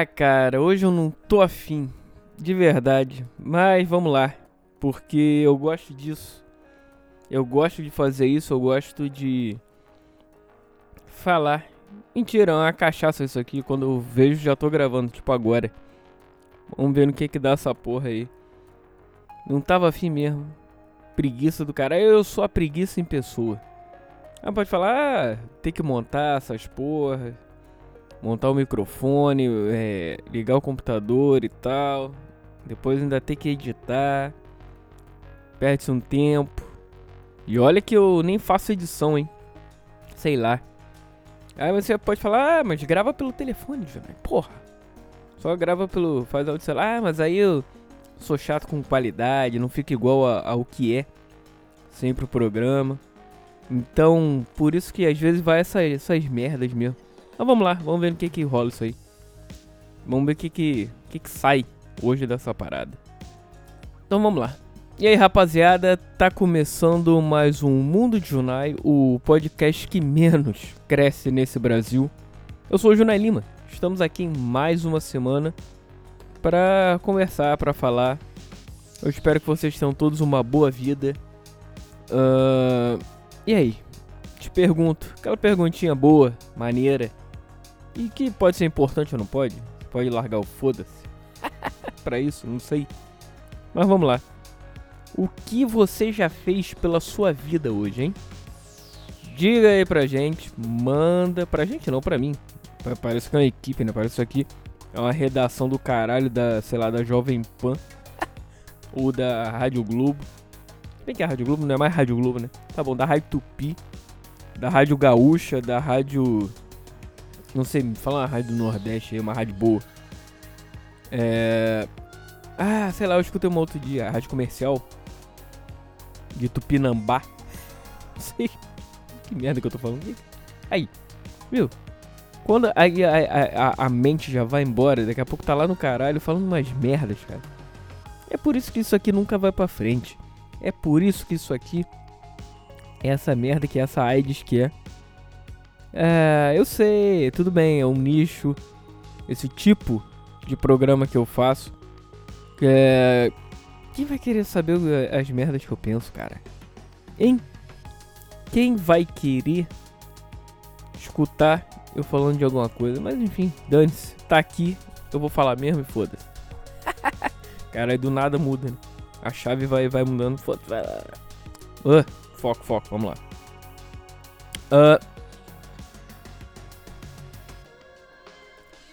Ah, cara, hoje eu não tô afim. De verdade. Mas vamos lá. Porque eu gosto disso. Eu gosto de fazer isso, eu gosto de falar. Mentira, é uma cachaça isso aqui. Quando eu vejo, já tô gravando, tipo agora. Vamos ver no que que dá essa porra aí. Não tava afim mesmo. Preguiça do cara. Eu sou a preguiça em pessoa. Ah, pode falar, ah, tem que montar essas porra. Montar o microfone, é, ligar o computador e tal. Depois ainda tem que editar. Perde-se um tempo. E olha que eu nem faço edição, hein? Sei lá. Aí você pode falar, ah, mas grava pelo telefone, Jonai. Porra. Só grava pelo. Faz áudio celular. Ah, mas aí eu sou chato com qualidade, não fica igual ao que é. Sempre o programa. Então, por isso que às vezes vai essas merdas mesmo. Mas vamos lá, vamos ver no que que rola isso aí. Vamos ver o que que, que que sai hoje dessa parada. Então vamos lá. E aí, rapaziada, tá começando mais um Mundo de Junai, o podcast que menos cresce nesse Brasil. Eu sou o Junai Lima. Estamos aqui em mais uma semana para conversar, para falar. Eu espero que vocês tenham todos uma boa vida. Uh, e aí? Te pergunto, aquela perguntinha boa, maneira, e que pode ser importante ou não pode? Pode largar o foda-se. para isso, não sei. Mas vamos lá. O que você já fez pela sua vida hoje, hein? Diga aí pra gente, manda pra gente não, pra mim. Parece que é uma equipe, né? Parece isso aqui é uma redação do caralho da, sei lá, da Jovem Pan ou da Rádio Globo. Bem que a Rádio Globo não é mais Rádio Globo, né? Tá bom, da Rádio Tupi, da Rádio Gaúcha, da Rádio. Não sei, fala uma rádio do Nordeste aí, uma rádio boa. É. Ah, sei lá, eu escutei uma outro dia, a rádio comercial de Tupinambá. Não sei. Que merda que eu tô falando. Aí, viu? Quando a, a, a, a, mente já vai embora, daqui a pouco tá lá no caralho falando umas merdas, cara. É por isso que isso aqui nunca vai pra frente. É por isso que isso aqui é essa merda que essa AIDS que é. É, eu sei, tudo bem, é um nicho. Esse tipo de programa que eu faço. É, quem vai querer saber as merdas que eu penso, cara? Hein? Quem vai querer escutar eu falando de alguma coisa? Mas enfim, dane-se. Tá aqui, eu vou falar mesmo e foda-se. cara, aí do nada muda, né? A chave vai, vai mudando. Foda-se. Uh, foco, foco, vamos lá. Uh,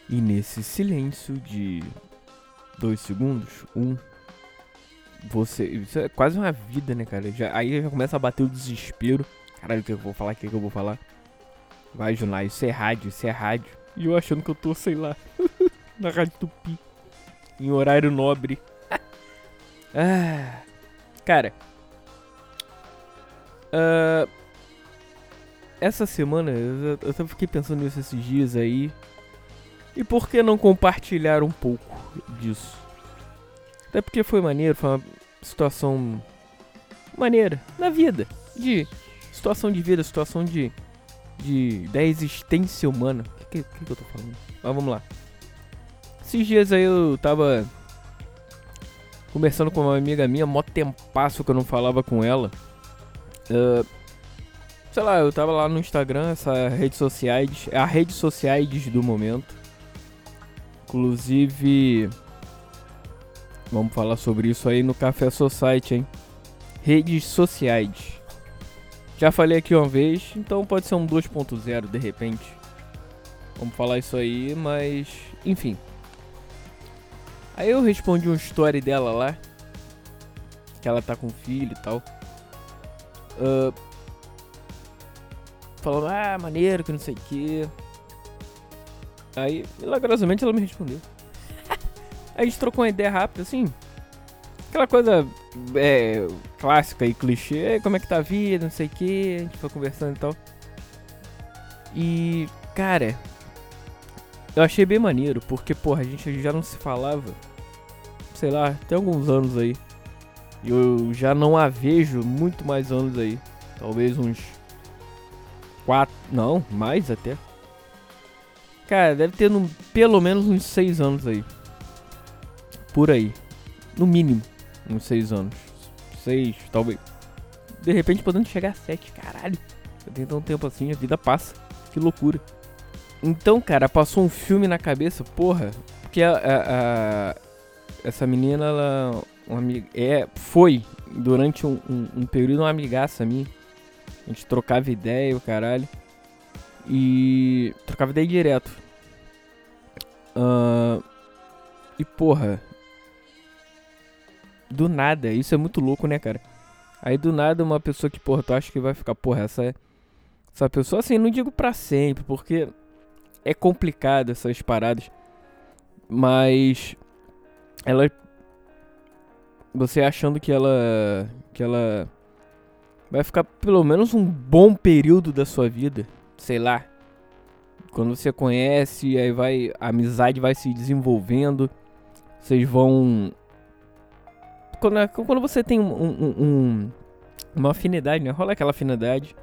e nesse silêncio de dois segundos, um, você. Isso é quase uma vida, né, cara? Já, aí já começa a bater o desespero. Caralho, o que eu vou falar? O que eu vou falar? Vai, Junai, isso é rádio, isso é rádio. E eu achando que eu tô, sei lá, na Rádio Tupi. Em horário nobre. ah, cara. Uh, essa semana, eu, eu, fiquei pensando nisso esses dias aí. E por que não compartilhar um pouco disso? Até porque foi maneiro, foi uma situação maneira na vida. De situação de vida, situação de. de da existência humana. O que, que, que, eu tô falando? Mas vamos lá. Esses dias aí eu tava conversando com uma amiga minha, mó tempasso que eu não falava com ela. Uh, sei lá, eu tava lá no Instagram, essa rede sociais, a rede sociais do momento. Inclusive, Vamos falar sobre isso aí no Café Society, hein? Redes sociais. Já falei aqui uma vez, então pode ser um 2.0 de repente. Vamos falar isso aí, mas enfim. Aí eu respondi uma story dela lá. Que ela tá com filho e tal. Uh, falando, ah, maneiro, que não sei o que. Aí, milagrosamente, ela me respondeu. A gente trocou uma ideia rápida, assim. Aquela coisa é, clássica e clichê. Como é que tá a vida, não sei o que. A gente foi conversando e tal. E, cara, eu achei bem maneiro, porque, porra, a gente já não se falava, sei lá, tem alguns anos aí. Eu já não a vejo muito mais anos aí. Talvez uns quatro, não, mais até. Cara, deve ter no, pelo menos uns 6 anos aí. Por aí. No mínimo, uns 6 anos. 6, talvez. De repente podendo chegar a 7. Caralho. Eu tenho tão tempo assim, a vida passa. Que loucura. Então, cara, passou um filme na cabeça, porra. Porque a, a, a essa menina, ela uma amiga, é, foi durante um, um, um, período uma amigaça minha. A gente trocava ideia, o caralho. E trocava ideia direto. Uh, e porra. Do nada, isso é muito louco, né, cara? Aí do nada uma pessoa que, porra, tu acha que vai ficar, porra, essa. Essa pessoa, assim, não digo pra sempre, porque é complicado essas paradas. Mas ela você achando que ela que ela vai ficar pelo menos um bom período da sua vida, sei lá. Quando você conhece, aí vai a amizade vai se desenvolvendo. Vocês vão quando, quando você tem um, um, um, uma afinidade, né? Rola aquela afinidade.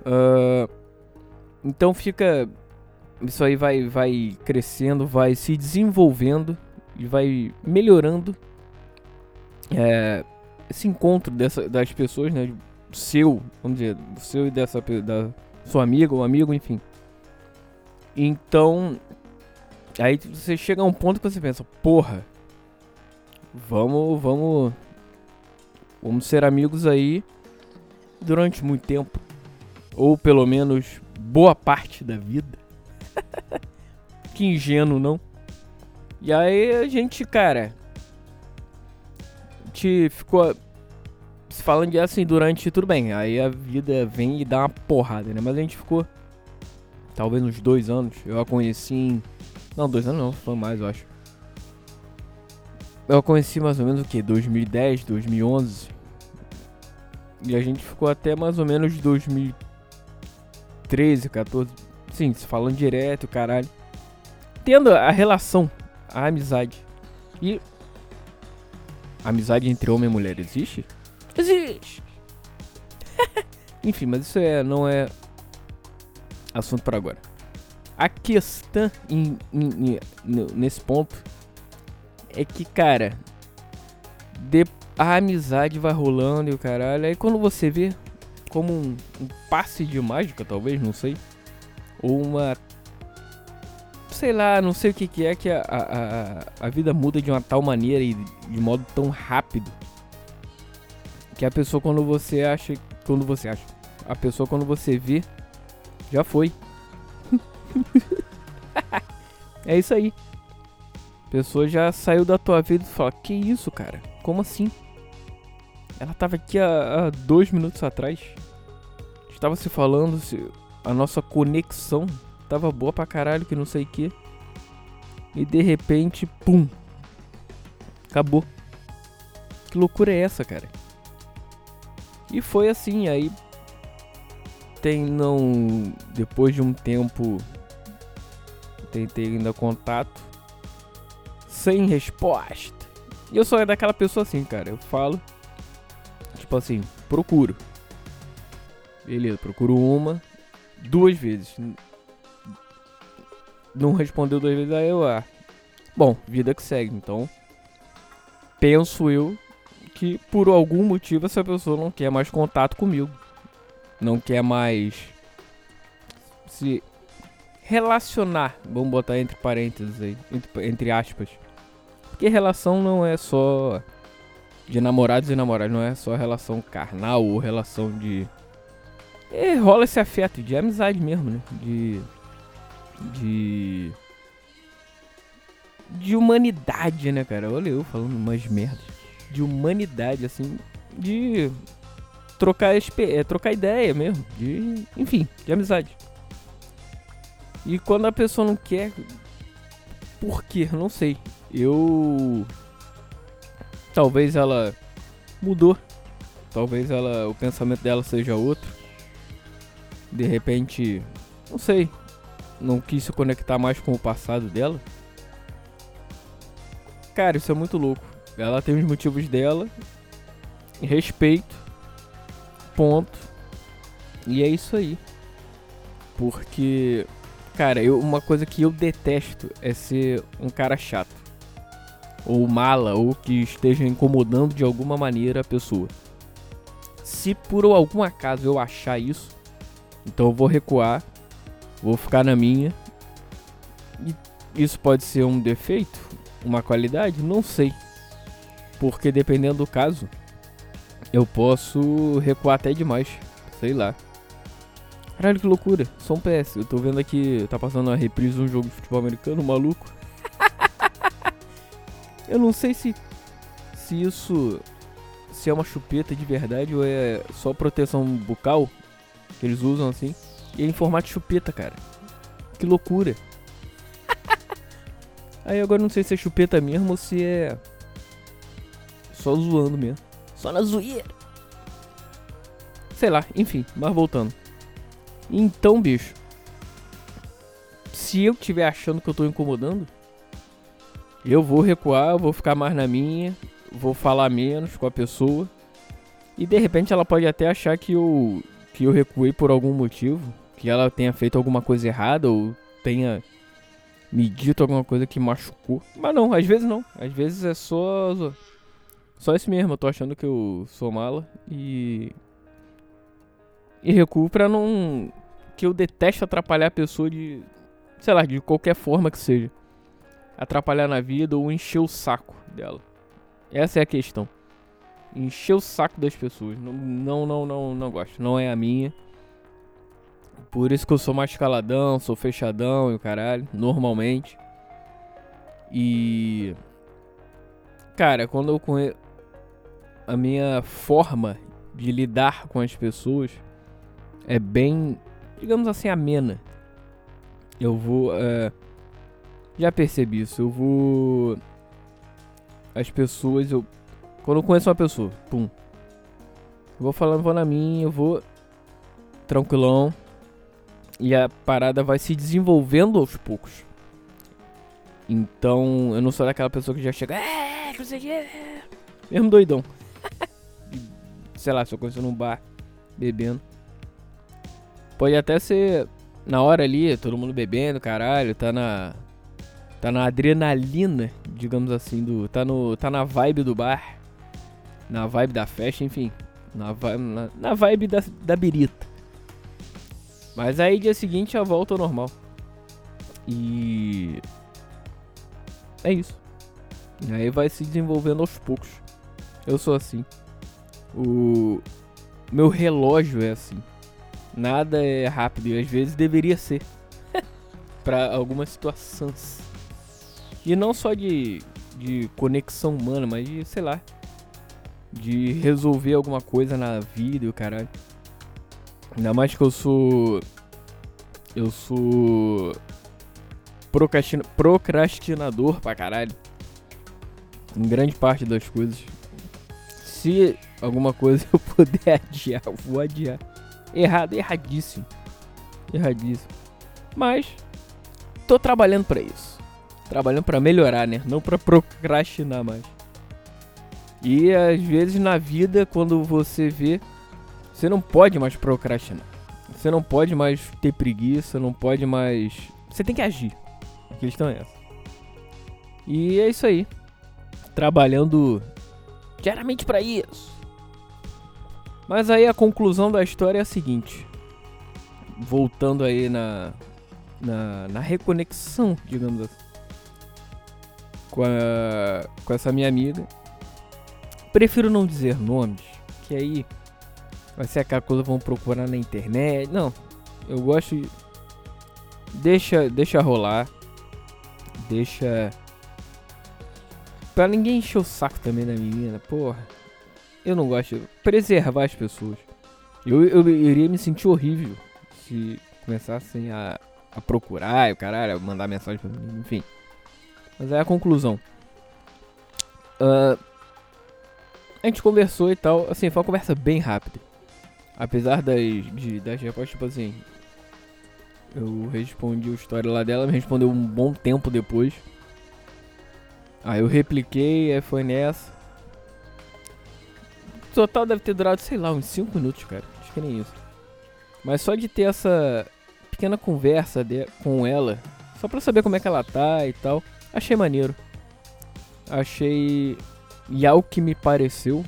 Uh, então fica isso aí vai vai crescendo, vai se desenvolvendo e vai melhorando é, esse encontro dessa, das pessoas, né? Seu, vamos dizer, seu e dessa da sua amiga ou amigo, enfim. Então, aí você chega a um ponto que você pensa, porra, vamos, vamos, vamos ser amigos aí durante muito tempo, ou pelo menos boa parte da vida. que ingênuo, não? E aí a gente, cara, gente ficou se falando de assim durante tudo bem. Aí a vida vem e dá uma porrada, né? Mas a gente ficou talvez uns dois anos. Eu a conheci em. Não, dois anos não, foi mais, eu acho. Eu a conheci mais ou menos o que? 2010, 2011. E a gente ficou até mais ou menos 2013, 14. Sim, se falando direto, caralho. Tendo a relação, a amizade. E amizade entre homem e mulher existe? Enfim, mas isso é, não é assunto para agora. A questão nesse ponto é que, cara, de, a amizade vai rolando e o caralho. Aí quando você vê como um, um passe de mágica, talvez, não sei, ou uma sei lá, não sei o que, que é que a, a, a vida muda de uma tal maneira e de modo tão rápido. Que a pessoa quando você acha. Quando você acha. A pessoa quando você vê. Já foi. é isso aí. A pessoa já saiu da tua vida e fala, que isso, cara? Como assim? Ela tava aqui há, há dois minutos atrás. Estava se falando, se, a nossa conexão tava boa pra caralho, que não sei o que. E de repente, pum. Acabou. Que loucura é essa, cara? E foi assim, aí tem não depois de um tempo tentei ainda contato sem resposta. E eu sou é daquela pessoa assim, cara, eu falo tipo assim, procuro. Beleza, procuro uma, duas vezes não respondeu duas vezes, aí eu, ah, bom, vida que segue. Então, penso eu que por algum motivo essa pessoa não quer mais contato comigo. Não quer mais se relacionar, vamos botar entre parênteses aí, entre, entre aspas. Porque relação não é só de namorados e namoradas, não é só relação carnal ou relação de. É, rola esse afeto de amizade mesmo, né? De de de humanidade, né, cara? Olha eu falando umas merdas. De humanidade, assim, de trocar, é, trocar ideia mesmo. De, enfim, de amizade. E quando a pessoa não quer. Por quê? Não sei. Eu. Talvez ela mudou. Talvez ela. O pensamento dela seja outro. De repente. Não sei não quis se conectar mais com o passado dela. Cara, isso é muito louco. Ela tem os motivos dela. Respeito. Ponto. E é isso aí. Porque Cara, eu, uma coisa que eu detesto é ser um cara chato. Ou mala, ou que esteja incomodando de alguma maneira a pessoa. Se por algum acaso eu achar isso, então eu vou recuar, vou ficar na minha. E isso pode ser um defeito, uma qualidade, não sei. Porque dependendo do caso, eu posso recuar até demais, sei lá. Caralho, que loucura. Só um PS. Eu tô vendo aqui, tá passando a reprise de um jogo de futebol americano, maluco. eu não sei se se isso se é uma chupeta de verdade ou é só proteção bucal que eles usam assim. E é em formato de chupeta, cara. Que loucura. Aí agora não sei se é chupeta mesmo ou se é só zoando mesmo. Só na zoeira. Sei lá, enfim, mas voltando. Então, bicho. Se eu estiver achando que eu tô incomodando, eu vou recuar, eu vou ficar mais na minha, vou falar menos com a pessoa. E de repente ela pode até achar que eu que eu recuei por algum motivo, que ela tenha feito alguma coisa errada ou tenha me dito alguma coisa que machucou. Mas não, às vezes não. Às vezes é só só isso mesmo, eu tô achando que eu sou mala e e recuo pra não que eu detesto atrapalhar a pessoa de sei lá, de qualquer forma que seja. Atrapalhar na vida ou encher o saco dela. Essa é a questão. Encher o saco das pessoas. Não, não, não, não, não gosto. Não é a minha. Por isso que eu sou mais caladão, sou fechadão e o caralho, normalmente. E. Cara, quando eu conheço. A minha forma de lidar com as pessoas é bem, digamos assim, amena. Eu vou. Uh, já percebi isso. Eu vou as pessoas, eu. Quando eu conheço uma pessoa, pum. Eu vou falando, vou na minha, eu vou tranquilão. E a parada vai se desenvolvendo aos poucos. Então, eu não sou daquela pessoa que já chega. É, não sei o que. Mesmo doidão. Sei lá, se eu conheço num bar, bebendo. Pode até ser na hora ali, todo mundo bebendo, caralho, tá na tá na adrenalina, digamos assim, do tá no tá na vibe do bar, na vibe da festa, enfim, na vibe, na, na vibe da, da birita. Mas aí dia seguinte a volta ao normal. E é isso. E aí vai se desenvolvendo aos poucos. Eu sou assim. O meu relógio é assim. Nada é rápido e às vezes deveria ser. para algumas situações. E não só de, de conexão humana, mas de, sei lá, de resolver alguma coisa na vida e o caralho. Ainda mais que eu sou. Eu sou. Procrastina, procrastinador pra caralho. Em grande parte das coisas. Se alguma coisa eu puder adiar, eu vou adiar. Errado, erradíssimo. Erradíssimo. Mas, tô trabalhando para isso trabalhando para melhorar, né? Não para procrastinar mais. E às vezes na vida, quando você vê, você não pode mais procrastinar. Você não pode mais ter preguiça, não pode mais. Você tem que agir. A questão é essa. E é isso aí. Trabalhando diariamente para isso. Mas aí a conclusão da história é a seguinte. Voltando aí na, na, na reconexão, digamos assim com, a, com essa minha amiga. Prefiro não dizer nomes, que aí vai ser aquela coisa vão procurar na internet. Não, eu gosto de... deixa deixa rolar. Deixa para ninguém encher o saco também da menina, porra. Eu não gosto de preservar as pessoas. Eu, eu, eu iria me sentir horrível se começassem a, a procurar e o caralho, mandar mensagem pra mim, enfim. Mas é a conclusão. Uh, a gente conversou e tal. Assim, foi uma conversa bem rápida. Apesar das, de, das respostas, tipo assim. Eu respondi o história lá dela, me respondeu um bom tempo depois. Aí eu repliquei, aí foi nessa. Total deve ter durado, sei lá, uns 5 minutos, cara. Acho que nem isso. Mas só de ter essa pequena conversa de, com ela, só pra saber como é que ela tá e tal, achei maneiro. Achei. E ao que me pareceu,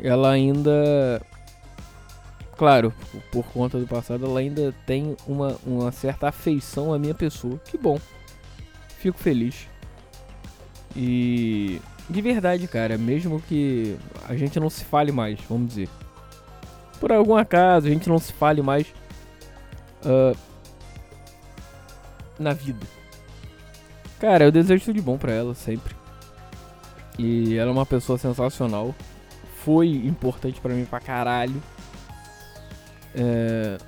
ela ainda. Claro, por conta do passado, ela ainda tem uma, uma certa afeição à minha pessoa. Que bom. Fico feliz. E. De verdade, cara, mesmo que a gente não se fale mais, vamos dizer. Por algum acaso, a gente não se fale mais. Uh, na vida. Cara, eu desejo tudo de bom pra ela sempre. E ela é uma pessoa sensacional. Foi importante pra mim pra caralho. É...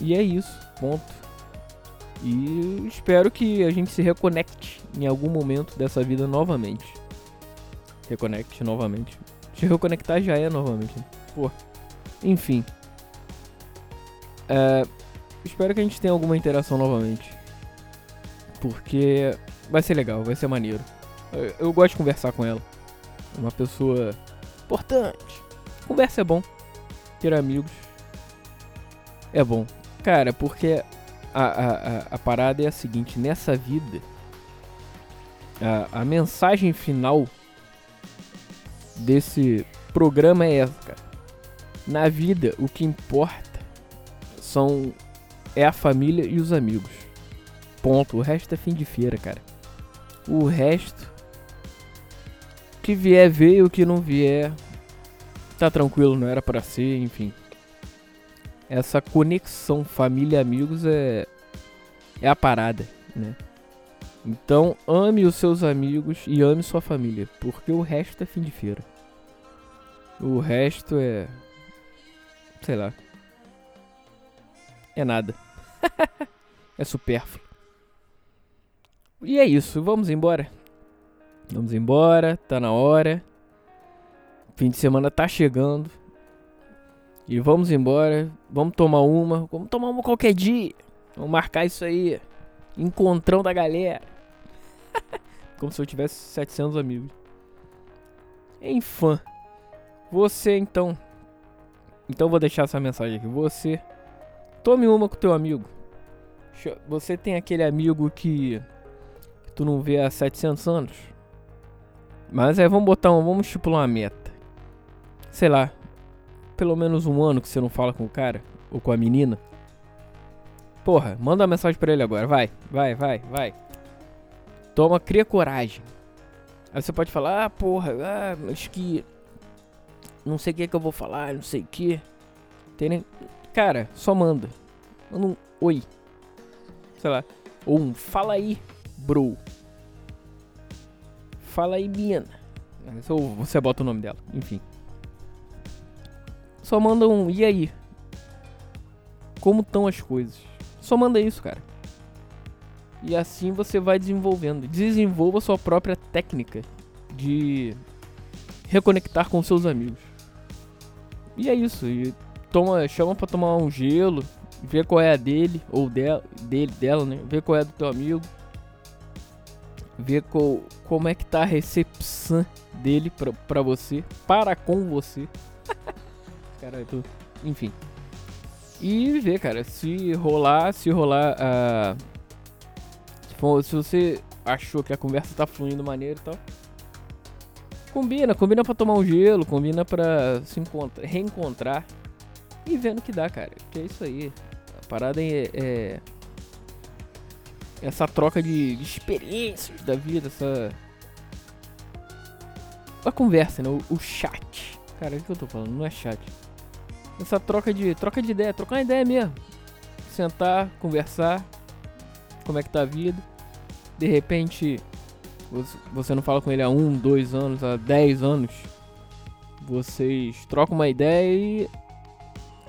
E é isso, ponto. E espero que a gente se reconecte em algum momento dessa vida novamente. Reconecte novamente. Se reconectar já é novamente. Né? Pô. Enfim. É, espero que a gente tenha alguma interação novamente. Porque vai ser legal, vai ser maneiro. Eu, eu gosto de conversar com ela. Uma pessoa importante. Conversa é bom. Ter amigos é bom. Cara, porque a, a, a, a parada é a seguinte: nessa vida, a, a mensagem final desse programa é essa, cara. Na vida, o que importa são é a família e os amigos. Ponto. O resto é fim de feira, cara. O resto que vier veio, o que não vier tá tranquilo, não era para ser, enfim. Essa conexão família amigos é é a parada, né? Então, ame os seus amigos e ame sua família, porque o resto é fim de feira. O resto é sei lá. É nada. é supérfluo. E é isso, vamos embora. Vamos embora, tá na hora. Fim de semana tá chegando. E vamos embora. Vamos tomar uma. Vamos tomar uma qualquer dia. Vamos marcar isso aí. Encontrão da galera. Como se eu tivesse 700 amigos. Enfim. Você então. Então vou deixar essa mensagem aqui. Você. Tome uma com teu amigo. Você tem aquele amigo que, que tu não vê há 700 anos? Mas é, vamos botar um, vamos estipular uma meta. Sei lá, pelo menos um ano que você não fala com o cara ou com a menina. Porra, manda uma mensagem pra ele agora, vai, vai, vai, vai. Toma, cria coragem. Aí você pode falar, ah, porra, ah, acho que. Não sei o que, é que eu vou falar, não sei o que. Tem Cara, só manda. Manda um oi. Sei lá. Ou um fala aí, bro fala aí, mina. Ou você bota o nome dela, enfim. Só manda um e aí? Como estão as coisas? Só manda isso, cara. E assim você vai desenvolvendo. Desenvolva sua própria técnica de reconectar com seus amigos. E é isso. E toma, chama para tomar um gelo, ver qual é a dele ou dela, dele, dela, né? Ver qual é a do teu amigo co, como é que tá a recepção dele pra, pra você, para com você. tô, enfim. E ver, cara, se rolar, se rolar uh, se, se você achou que a conversa tá fluindo maneiro e tal. Combina, combina pra tomar um gelo, combina pra se encontrar, reencontrar e vendo que dá, cara. Que é isso aí. A parada é, é essa troca de, de experiências da vida, essa. A conversa, né? O, o, chat. Cara, o que eu tô falando? Não é chat. Essa troca de. Troca de ideia, trocar uma ideia mesmo. Sentar, conversar. Como é que tá a vida. De repente. Você não fala com ele há um, dois anos, há dez anos. Vocês trocam uma ideia e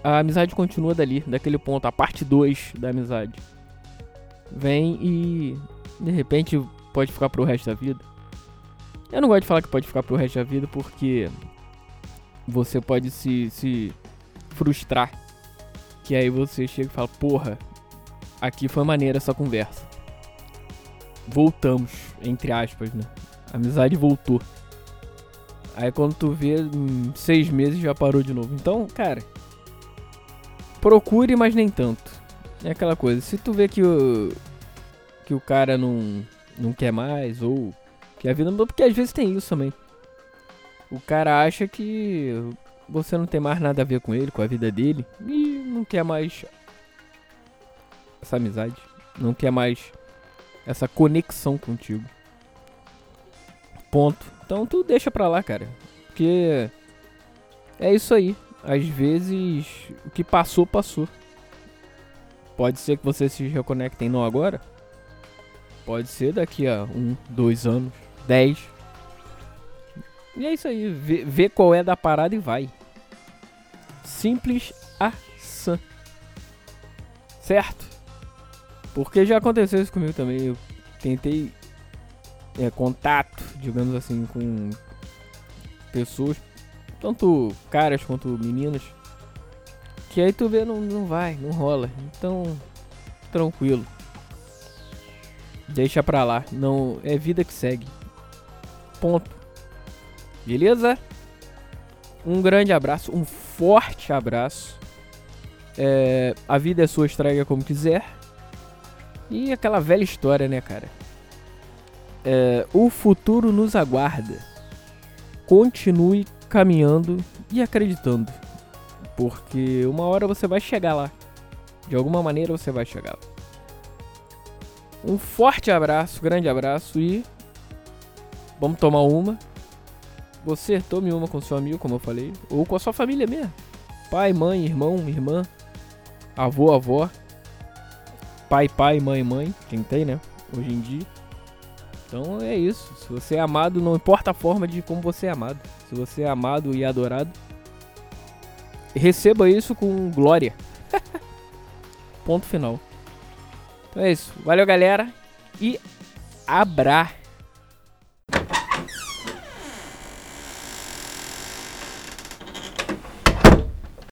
a amizade continua dali, daquele ponto, a parte 2 da amizade vem e de repente pode ficar pro resto da vida. Eu não gosto de falar que pode ficar pro resto da vida porque você pode se, se frustrar. Que aí você chega e fala, porra, aqui foi maneira essa conversa. Voltamos, entre aspas, né? A amizade voltou. Aí quando tu vê, em seis meses já parou de novo. Então, cara, procure, mas nem tanto. É aquela coisa, se tu vê que o que o cara não não quer mais ou que a vida mudou, porque às vezes tem isso também. O cara acha que você não tem mais nada a ver com ele, com a vida dele e não quer mais essa amizade, não quer mais essa conexão contigo. Ponto. Então tu deixa pra lá, cara. Porque é isso aí. Às vezes o que passou, passou. Pode ser que você se reconectem não agora. Pode ser daqui a um, dois anos, dez. E é isso aí. Vê, vê qual é da parada e vai. Simples assim. Certo? Porque já aconteceu isso comigo também. Eu tentei é, contato, digamos assim, com pessoas, tanto caras quanto meninas, que aí tu vê não, não vai, não rola. Então, tranquilo. Deixa pra lá, não é vida que segue. Ponto. Beleza? Um grande abraço, um forte abraço. É, a vida é sua, estraga como quiser. E aquela velha história, né, cara? É, o futuro nos aguarda. Continue caminhando e acreditando. Porque uma hora você vai chegar lá. De alguma maneira você vai chegar lá. Um forte abraço, grande abraço e. Vamos tomar uma. Você tome uma com seu amigo, como eu falei. Ou com a sua família mesmo. Pai, mãe, irmão, irmã. Avô, avó pai, pai, mãe, mãe, quem tem, né? Hoje em dia. Então é isso. Se você é amado, não importa a forma de como você é amado. Se você é amado e adorado, receba isso com glória. Ponto final. Então é isso. Valeu, galera. E abraço.